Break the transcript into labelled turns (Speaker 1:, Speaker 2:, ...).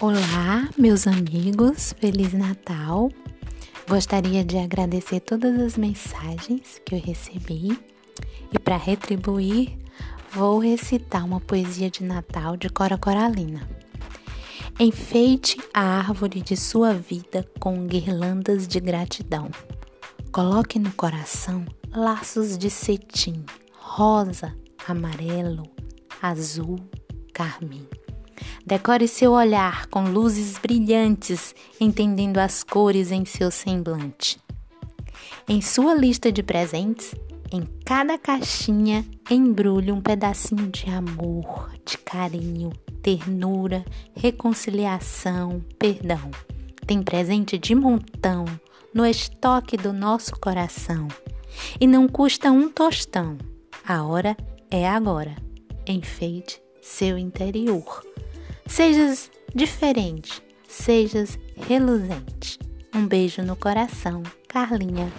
Speaker 1: Olá, meus amigos, Feliz Natal! Gostaria de agradecer todas as mensagens que eu recebi e, para retribuir, vou recitar uma poesia de Natal de Cora Coralina. Enfeite a árvore de sua vida com guirlandas de gratidão. Coloque no coração laços de cetim, rosa, amarelo, azul, carmim. Decore seu olhar com luzes brilhantes, entendendo as cores em seu semblante. Em sua lista de presentes, em cada caixinha, embrulhe um pedacinho de amor, de carinho, ternura, reconciliação, perdão. Tem presente de montão no estoque do nosso coração. E não custa um tostão. A hora é agora. Enfeite seu interior. Sejas diferente, sejas reluzente. Um beijo no coração, Carlinha.